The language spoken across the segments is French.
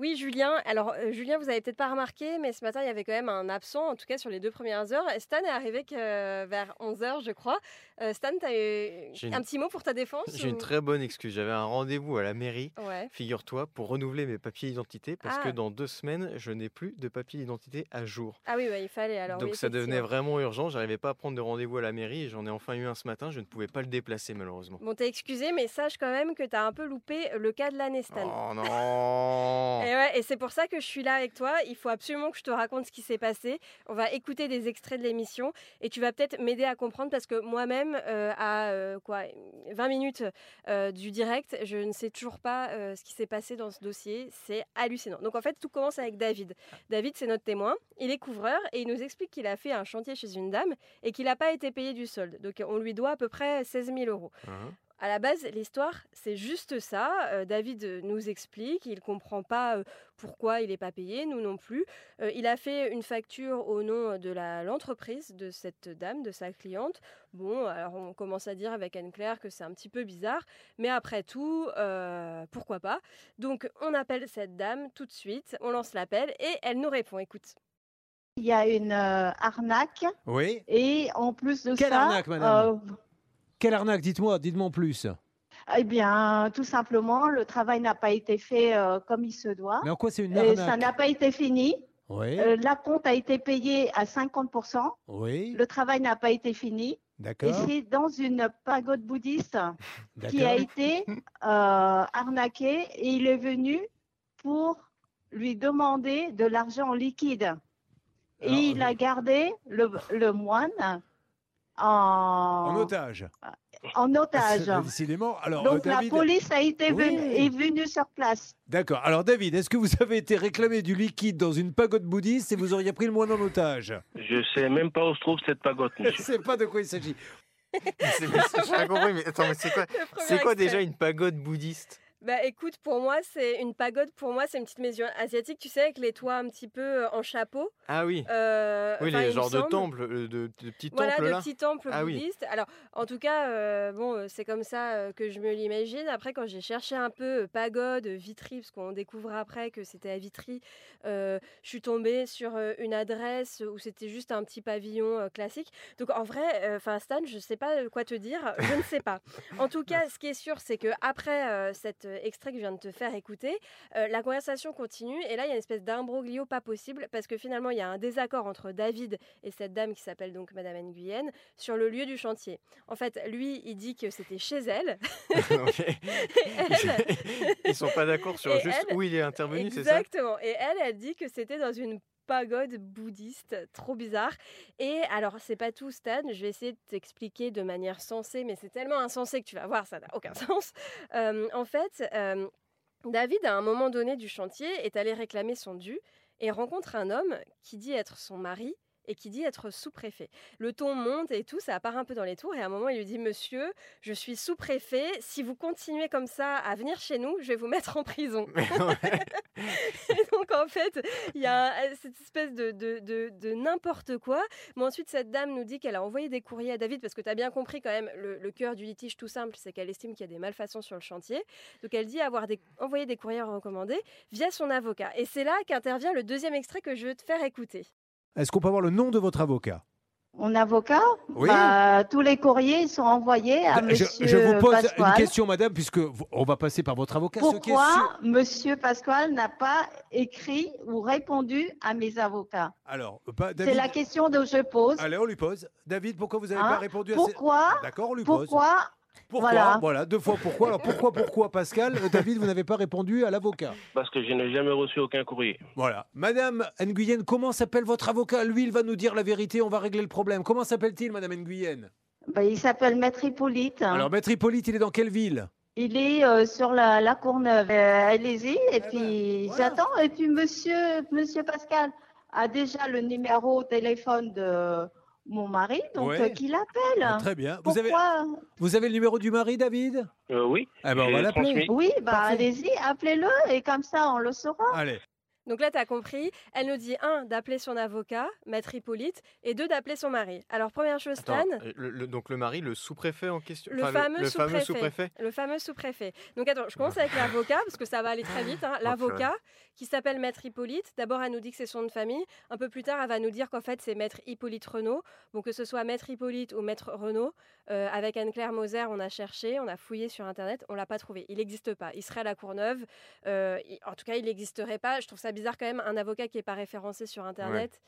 Oui, Julien. Alors, euh, Julien, vous avez peut-être pas remarqué, mais ce matin, il y avait quand même un absent, en tout cas sur les deux premières heures. Stan est arrivé que, euh, vers 11h, je crois. Euh, Stan, tu as eu une- un petit mot pour ta défense J'ai une très bonne excuse. J'avais un rendez-vous à la mairie, Ouais. figure-toi, pour renouveler mes papiers d'identité parce Ah. que dans deux semaines, je n'ai plus de papiers d'identité à jour. Ah oui, il fallait alors. Donc oui, ça devenait vraiment urgent. J'arrivais pas à prendre de rendez-vous à la mairie et j'en ai enfin eu un ce matin. Je ne pouvais pas le déplacer malheureusement. Bon, t'es excusé, mais sache quand même que t'as un peu loupé le cas de l'année, Stan. Oh non Et, ouais, et c'est pour ça que je suis là avec toi. Il faut absolument que je te raconte ce qui s'est passé. On va écouter des extraits de l'émission et tu vas peut-être m'aider à comprendre parce que moi-même, euh, à euh, quoi, 20 minutes euh, du direct, je ne sais toujours pas ce qui s'est passé dans ce dossier. C'est hallucinant. Donc en fait, tout commence avec David. David, c'est notre témoin. Il est couvreur et il nous explique qu'il a fait un chantier chez une dame et qu'il n'a pas été payé du solde. Donc on lui doit à peu près 16 000 euros. Hein? À la base, l'histoire, c'est juste ça. Euh, David euh, nous explique, il comprend pas euh, pourquoi il n'est pas payé, nous non plus. Euh, il a fait une facture au nom de l'entreprise de cette dame, de sa cliente. Bon, alors on commence à dire avec Anne-Claire que c'est un petit peu bizarre, mais après tout, euh, pourquoi pas Donc on appelle cette dame tout de suite, on lance l'appel et elle nous répond. Écoute. Il y a une euh, arnaque Oui. et en plus de Quelle ça, arnaque, madame? euh, Quelle arnaque Dites-moi, dites-moi en plus. eh bien, tout simplement, le travail n'a pas été fait euh, comme il se doit. Mais en quoi c'est une Et ça arnaque n'a pas été fini. Oui. Euh, la compte a été payée à 50%. Oui. Le travail n'a pas été fini. Et D'accord. c'est dans une pagode bouddhiste qui a été euh, arnaqué et il est venu pour lui demander de l'argent en liquide. Et Alors, il a gardé le, le moine en, En otage. en otage. Décidément. Alors, Donc euh, la police a été Oui. venue, est venue sur place. D'accord. Alors, David, est-ce que vous avez été réclamé du liquide dans une pagode bouddhiste et vous auriez pris le moine en otage? Je sais même pas où se trouve cette pagode, Je ne monsieur. sais pas de quoi il s'agit. J'ai pas compris, mais attends, mais c'est quoi, c'est quoi déjà une pagode bouddhiste? Bah écoute, pour moi, c'est une pagode. Pour moi, c'est une petite maison asiatique, tu sais, avec les toits un petit peu euh, en chapeau. Ah oui. Euh, Oui, les genres de semble. temples, euh, de, de petits Voilà, temples de là. petits temples Ah oui. bouddhistes. Alors, en tout cas, euh, bon, euh, c'est comme ça euh, que je me l'imagine. Après, quand j'ai cherché un peu euh, pagode, euh, Vitry, parce qu'on découvre après que c'était à Vitry, euh, je suis tombée sur euh, une adresse où c'était juste un petit pavillon euh, classique. Donc, en vrai, enfin Stan, je ne sais pas quoi te dire. Je ne sais pas. En tout cas, ce qui est sûr, c'est que après euh, cet euh, extrait que je viens de te faire écouter, euh, la conversation continue. Et là, il y a une espèce d'imbroglio pas possible parce que finalement, il y a un désaccord entre David et cette dame qui s'appelle donc Madame Nguyen sur le lieu du chantier. En fait, lui, il dit que c'était chez elle. Elle, Ils sont pas d'accord sur Et juste elle- où il est intervenu, c'est ça? Exactement. Et elle, elle dit que c'était dans une pagode bouddhiste, trop bizarre. Et alors, c'est pas tout, Stan. Je vais essayer de t'expliquer de manière sensée, mais c'est tellement insensé que tu vas voir, ça n'a aucun sens. Euh, en fait, euh, David, à un moment donné du chantier, est allé réclamer son dû et rencontre un homme qui dit être son mari et qui dit être sous-préfet. Le ton monte et tout, ça part un peu dans les tours et à un moment il lui dit Monsieur, je suis sous-préfet, si vous continuez comme ça à venir chez nous, je vais vous mettre en prison. Et donc en fait, il y a un- cette espèce de, de, de- de n'importe quoi. Mais ensuite, cette dame nous dit qu'elle a envoyé des courriers à David parce que tu as bien compris quand même, le, le cœur du litige tout simple, c'est qu'elle estime qu'il y a des malfaçons sur le chantier. Donc elle dit avoir des, envoyé des courriers recommandés via son avocat. Et c'est là qu'intervient le deuxième extrait que je veux te faire écouter. Est-ce qu'on peut avoir le nom de votre avocat? Mon avocat, Oui. bah, tous les courriers sont envoyés à je, Monsieur je vous pose Pasquale. une question, madame, puisque vous- on va passer par votre avocat. ce Pourquoi Monsieur Pasquale n'a pas écrit ou répondu à mes avocats? Alors, pas, C'est la question que je pose. Allez, on lui pose. David, pourquoi vous n'avez Hein? pas répondu à ces... Pourquoi D'accord, on lui pose. Pourquoi Pourquoi Voilà. Voilà. deux fois pourquoi. Alors pourquoi, pourquoi, Pascal? Euh, David, vous n'avez pas répondu à l'avocat. Parce que je n'ai jamais reçu aucun courrier. Voilà. Madame Nguyen, comment s'appelle votre avocat? Lui, il va nous dire la vérité, on va régler le problème. Comment s'appelle-t-il, Madame Nguyen? Ben, Il s'appelle Maître Hippolyte. Alors, Maître Hippolyte, il est dans quelle ville? Il est euh, sur la, la Courneuve. Euh, Allez-y. Et puis voilà. j'attends. Et puis Monsieur, Monsieur Pascal a déjà le numéro au téléphone de mon mari, donc Ouais. euh, qu'il appelle. Ah, Très bien. Vous avez, Pourquoi vous avez le numéro du mari, David? Euh, oui. Eh ben, on J'ai va l'appeler. transmis. Oui, bah Parfait. allez-y, appelez-le et comme ça on le saura. Allez. Donc là, tu as compris. Elle nous dit, un, d'appeler son avocat, maître Hippolyte, et deux, d'appeler son mari. Alors, première chose, Attends, Stan, euh, le- le- donc le mari, le sous-préfet en question Le Enfin, fameux sous-préfet. sous-préfet le fameux sous-préfet. Donc attends, je commence avec l'avocat, parce que ça va aller très vite. hein. L'avocat, qui s'appelle Maître Hippolyte, d'abord, elle nous dit que c'est son nom de famille. Un peu plus tard, elle va nous dire qu'en fait, c'est Maître Hippolyte Renault. Bon, que ce soit Maître Hippolyte ou Maître Renault, euh, avec Anne-Claire Moser, on a cherché, on a fouillé sur Internet, on l'a pas trouvé. Il n'existe pas. Il serait à la Courneuve. Euh, il- en tout cas, il n'existerait pas. Je trouve ça bizarre quand même, un avocat qui n'est pas référencé sur Internet.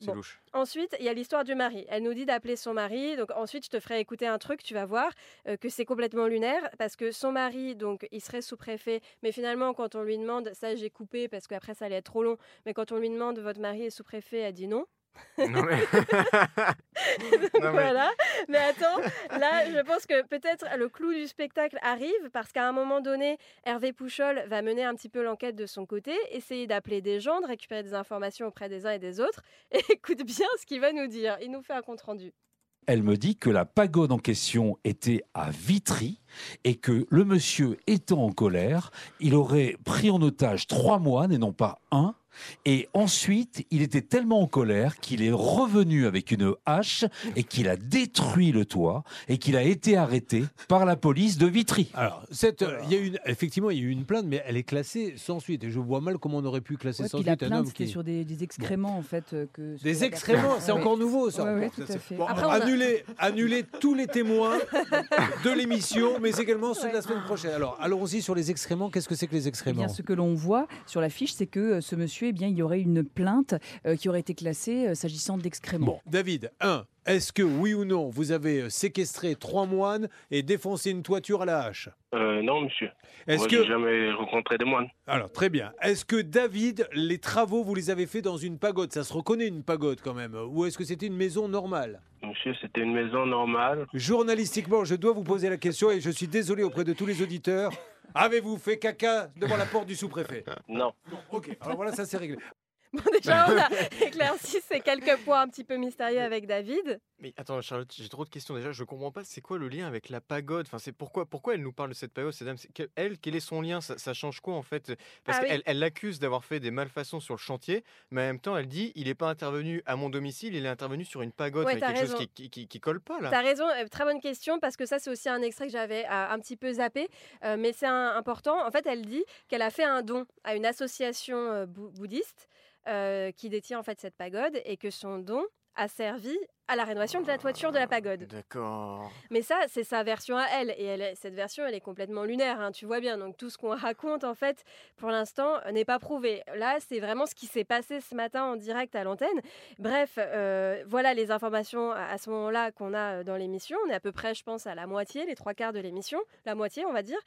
C'est Bon. louche. Ensuite, il y a l'histoire du mari. Elle nous dit d'appeler son mari. Donc ensuite, je te ferai écouter un truc, tu vas voir euh, que c'est complètement lunaire parce que son mari, donc, il serait sous-préfet. Mais finalement, quand on lui demande, ça j'ai coupé parce qu'après ça allait être trop long. Mais quand on lui demande, votre mari est sous-préfet, elle dit non. Non, mais... Non, mais- Voilà. Mais attends, là, je pense que peut-être le clou du spectacle arrive parce qu'à un moment donné, Hervé Pouchol va mener un petit peu l'enquête de son côté, essayer d'appeler des gens, de récupérer des informations auprès des uns et des autres. Et écoute bien ce qu'il va nous dire. Il nous fait un compte-rendu. Elle me dit que la pagode en question était à Vitry et que le monsieur étant en colère, il aurait pris en otage trois moines et non pas un. Et ensuite, il était tellement en colère qu'il est revenu avec une hache et qu'il a détruit le toit et qu'il a été arrêté par la police de Vitry. Alors, cette, euh, il y a une, effectivement, il y a eu une plainte, mais elle est classée sans suite. Et je vois mal comment on aurait pu classer Ouais, sans puis la suite un plainte, homme c'était qui. sur des, des excréments, en fait. euh, que Des excréments, c'est Ouais, encore ouais. nouveau ça. Ouais, ouais, Bon, tout à fait. bon, Après, on a- annuler, annuler tous les témoins de l'émission, mais également ceux de la semaine prochaine. Alors, allons-y sur les excréments. Qu'est-ce que c'est que les Eh excréments? Bien, ce que l'on voit sur la fiche, c'est que euh, ce monsieur, eh bien, il y aurait une plainte euh, qui aurait été classée euh, s'agissant d'excréments. Bon, David, 1. Est-ce que oui ou non, vous avez euh, séquestré trois moines et défoncé une toiture à la hache? Euh, non, monsieur. Est-ce que j'ai jamais rencontré des moines. Alors, très bien. Est-ce que David, les travaux, vous les avez faits dans une pagode Ça se reconnaît une pagode quand même. Ou est-ce que c'était une maison normale? Monsieur, c'était une maison normale. Journalistiquement, je dois vous poser la question et je suis désolé auprès de tous les auditeurs. Avez-vous fait caca devant la porte du sous-préfet? Non. Ok, alors voilà, ça c'est réglé. Bon, déjà, on a éclairci ces quelques points un petit peu mystérieux avec David. Mais attends, Charlotte, j'ai trop de questions déjà. Je comprends pas, c'est quoi le lien avec la pagode? Enfin, c'est pourquoi, pourquoi elle nous parle de cette pagode, cette dame? Que- Elle, quel est son lien? Ça, ça change quoi en fait? Parce Ah qu'elle elle l'accuse d'avoir fait des malfaçons sur le chantier, mais en même temps, elle dit il n'est pas intervenu à mon domicile, il est intervenu sur une pagode. Ouais, quelque chose qui, qui, qui- qui colle pas là. T'as raison, euh, très bonne question parce que ça c'est aussi un extrait que j'avais euh, un petit peu zappé, euh, mais c'est important. En fait, elle dit qu'elle a fait un don à une association euh, bou- bouddhiste euh, qui détient en fait cette pagode et que son don a servi à la rénovation de la toiture de la pagode. D'accord. Mais ça, c'est sa version à elle. Et elle, cette version, elle est complètement lunaire, hein, tu vois bien. Donc tout ce qu'on raconte, en fait, pour l'instant, euh, n'est pas prouvé. Là, c'est vraiment ce qui s'est passé ce matin en direct à l'antenne. Bref, euh, voilà les informations à, à ce moment-là qu'on a euh, dans l'émission. On est à peu près, je pense, à la moitié, les trois quarts de l'émission. La moitié, on va dire.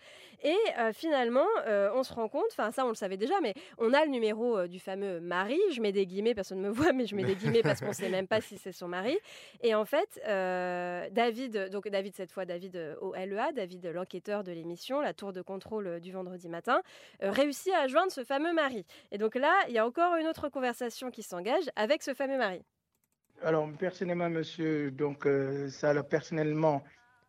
Et euh, finalement, euh, on se rend compte, enfin ça, on le savait déjà, mais on a le numéro du fameux mari. Je mets des guillemets, personne ne me voit, mais je mets des guillemets parce qu'on ne sait même pas si c'est son mari. Et en fait, euh, David, donc David cette fois, David euh, au LEA, David euh, l'enquêteur de l'émission, la tour de contrôle euh, du vendredi matin, euh, réussit à joindre ce fameux mari. Et donc là, il y a encore une autre conversation qui s'engage avec ce fameux mari. Alors, personnellement, monsieur, donc, euh, ça, personnellement,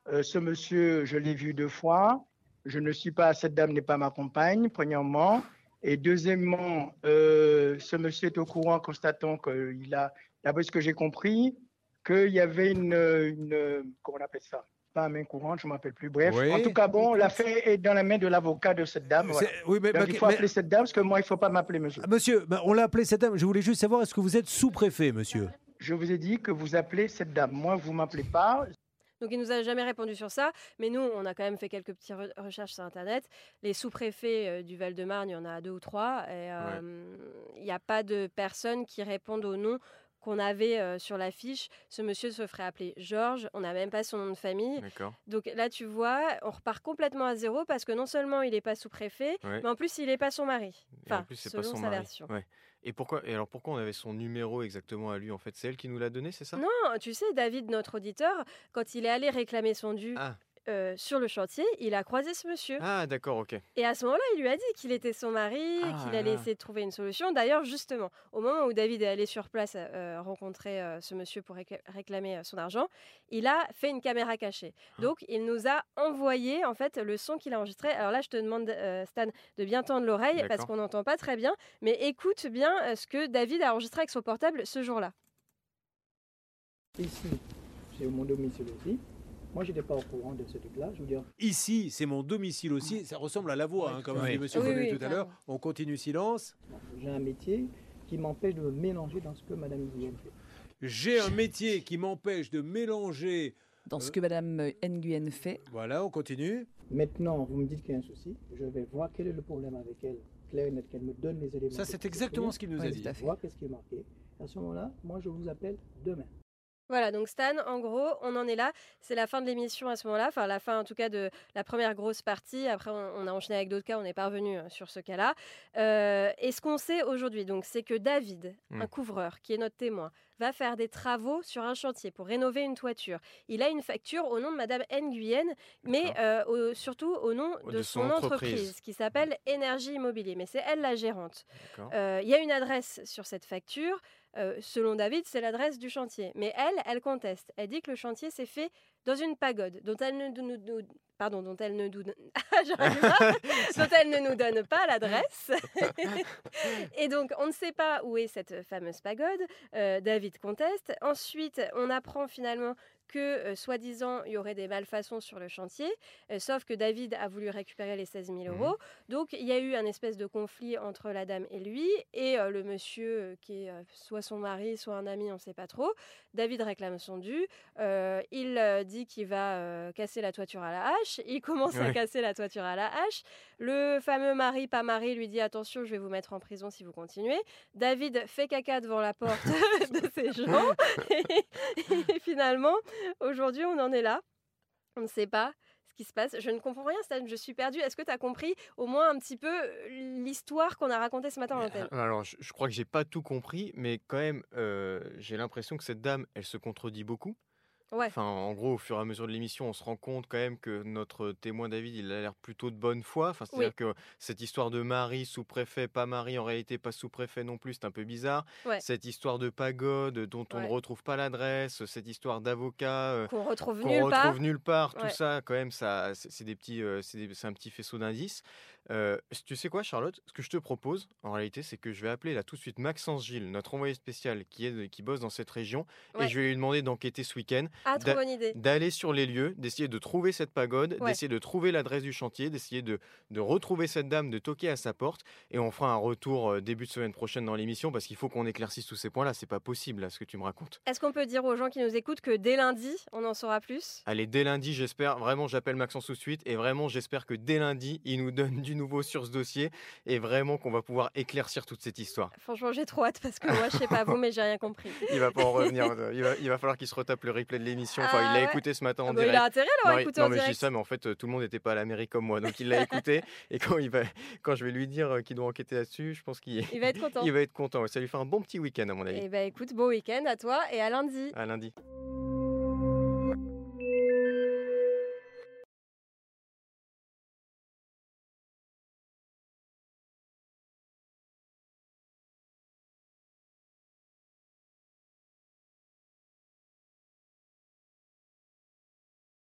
euh, ce monsieur, je l'ai vu deux fois. Je ne suis pas, cette dame n'est pas ma compagne, premièrement. Et deuxièmement, euh, ce monsieur est au courant, constatant qu'il a, d'après ce que j'ai compris, qu'il y avait une, une, comment on appelle ça? Pas main courante, je ne m'appelle plus. Bref, Oui. en tout cas, bon, l'affaire est dans la main de l'avocat de cette dame. voilà. Oui, mais, Donc, mais- il faut mais- appeler cette dame, parce que moi, il ne faut pas m'appeler monsieur. Ah, monsieur, ben, on l'a appelé cette dame. Je voulais juste savoir, est-ce que vous êtes sous-préfet, monsieur? Je vous ai dit que vous appelez cette dame. Moi, vous ne m'appelez pas. Donc il nous a jamais répondu sur ça, mais nous, on a quand même fait quelques petites re- recherches sur Internet. Les sous-préfets euh, du Val-de-Marne, il y en a deux ou trois. et, euh, Il n'y a pas de personnes qui répondent au nom qu'on avait euh, sur la fiche. Ce monsieur se ferait appeler Georges, on n'a même pas son nom de famille. D'accord. Donc là, tu vois, on repart complètement à zéro parce que non seulement il n'est pas sous-préfet, Ouais. mais en plus, il n'est pas son mari. Et en Enfin, plus, c'est selon pas son sa mari. version. Ouais. Et pourquoi Et alors pourquoi on avait son numéro exactement à lui en fait? C'est elle qui nous l'a donné, c'est ça? Non, tu sais, David, notre auditeur, quand il est allé réclamer son dû, Ah. Euh, sur le chantier, il a croisé ce monsieur. Ah, d'accord, ok. Et à ce moment-là, il lui a dit qu'il était son mari, Ah qu'il allait là. essayer de trouver une solution. D'ailleurs, justement, au moment où David est allé sur place euh, rencontrer euh, ce monsieur pour récla- réclamer euh, son argent, il a fait une caméra cachée. Ah. Donc, il nous a envoyé en fait le son qu'il a enregistré. Alors là, je te demande, euh, Stan, de bien tendre l'oreille parce qu'on n'entend pas très bien. Mais écoute bien euh, ce que David a enregistré avec son portable ce jour-là. Ici, c'est mon domicile aussi. Moi, je n'étais pas au courant de ce truc-là. Je veux dire, Ici, c'est mon domicile aussi. Ça ressemble à la voix, hein, comme Oui. dit Monsieur Oui, tout à l'heure. On continue silence. j'ai un métier qui m'empêche de me mélanger dans ce que Madame Guillaume fait. J'ai un métier qui m'empêche de mélanger. Dans ce que Madame Nguyen fait. Voilà, on continue. Maintenant, vous me dites qu'il y a un souci. Je vais voir quel est le problème avec elle. Claire et qu'elle me donne les éléments. Ça, c'est je exactement ce qu'il nous a dit. à fait. Voir qu'est-ce qui est marqué. À ce moment-là, moi, je vous appelle demain. Voilà, donc Stan, en gros, on en est là. C'est la fin de l'émission à ce moment-là, enfin la fin en tout cas de la première grosse partie. Après, on, on a enchaîné avec d'autres cas, on n'est pas revenu euh, sur ce cas-là. Euh, et ce qu'on sait aujourd'hui, donc, c'est que David, Hmm. un couvreur qui est notre témoin, va faire des travaux sur un chantier pour rénover une toiture. Il a une facture au nom de Madame Nguyen, mais euh, au- surtout au nom de, De son, son entreprise. entreprise. qui s'appelle Énergie Immobilier. Mais c'est elle la gérante. Euh, Il y a une adresse sur cette facture. Euh, selon David, c'est l'adresse du chantier. Mais elle, elle conteste. Elle dit que le chantier s'est fait dans une pagode dont elle ne nous, nous- pardon, dont elle ne nous, Ah, dont elle ne nous donne pas l'adresse. Et donc, on ne sait pas où est cette fameuse pagode. Euh, David conteste. Ensuite, on apprend finalement que, soi-disant, il y aurait des malfaçons sur le chantier, sauf que David a voulu récupérer les 16 000 Mhm. euros. Donc, il y a eu un espèce de conflit entre la dame et lui, et le monsieur, qui est soit son mari, soit un ami, on ne sait pas trop. David réclame son dû. Il dit qu'il va casser la toiture à la hache. Il commence à casser la toiture à la hache. Le fameux mari, pas mari, lui dit attention, je vais vous mettre en prison si vous continuez. David fait caca devant la porte de ces gens. et finalement, aujourd'hui, on en est là. On ne sait pas ce qui se passe. Je ne comprends rien, Stan. Je suis perdue. Est-ce que tu as compris au moins un petit peu euh, l'histoire qu'on a racontée ce matin en antenne Alors, je, je crois que j'ai pas tout compris, mais quand même, euh, j'ai l'impression que cette dame, elle se contredit beaucoup. Ouais. Enfin, en gros, au fur et à mesure de l'émission, on se rend compte quand même que notre témoin David, il a l'air plutôt de bonne foi. Enfin, c'est-à-dire que cette histoire de mari, sous-préfet, pas mari, en réalité pas sous-préfet non plus, c'est un peu bizarre. Ouais. Cette histoire de pagode dont on ne retrouve pas l'adresse, cette histoire d'avocat euh, Qu'on retrouve nulle retrouve part. nulle part, tout ça, quand même, ça, c'est des petits, euh, c'est des- c'est un petit faisceau d'indices. Euh, tu sais quoi, Charlotte? Ce que je te propose, en réalité, c'est que je vais appeler là tout de suite Maxence Gilles, notre envoyé spécial qui, est, qui bosse dans cette région, Ouais. et je vais lui demander d'enquêter ce week-end, Ah, trop bonne idée. d'aller sur les lieux, d'essayer de trouver cette pagode, Ouais. d'essayer de trouver l'adresse du chantier, d'essayer de, de retrouver cette dame, de toquer à sa porte, et on fera un retour début de semaine prochaine dans l'émission, parce qu'il faut qu'on éclaircisse tous ces points-là. C'est pas possible, là, ce que tu me racontes. Est-ce qu'on peut dire aux gens qui nous écoutent que dès lundi, on en saura plus? Allez, dès lundi, j'espère, vraiment, j'appelle Maxence tout de suite, et vraiment, j'espère que dès lundi, il nous donne du nouveau sur ce dossier, et vraiment qu'on va pouvoir éclaircir toute cette histoire. Franchement, j'ai trop hâte parce que moi, je sais pas vous, mais j'ai rien compris. Il va pas en revenir, il va, il va falloir qu'il se retape le replay de l'émission. Enfin, Ah il l'a ouais. écouté ce matin en Ah bah, direct. il a intérêt à l'avoir écouté non, en mais je dis direct. ça, mais en fait, euh, tout le monde n'était pas à la mairie comme moi, donc il l'a écouté, et quand, il va, quand je vais lui dire euh, qu'il doit enquêter là-dessus, je pense qu'il Il va être content. il va être content. Ça lui fait un bon petit week-end, à mon avis. Eh ben écoute, bon week-end à toi et à lundi. À lundi.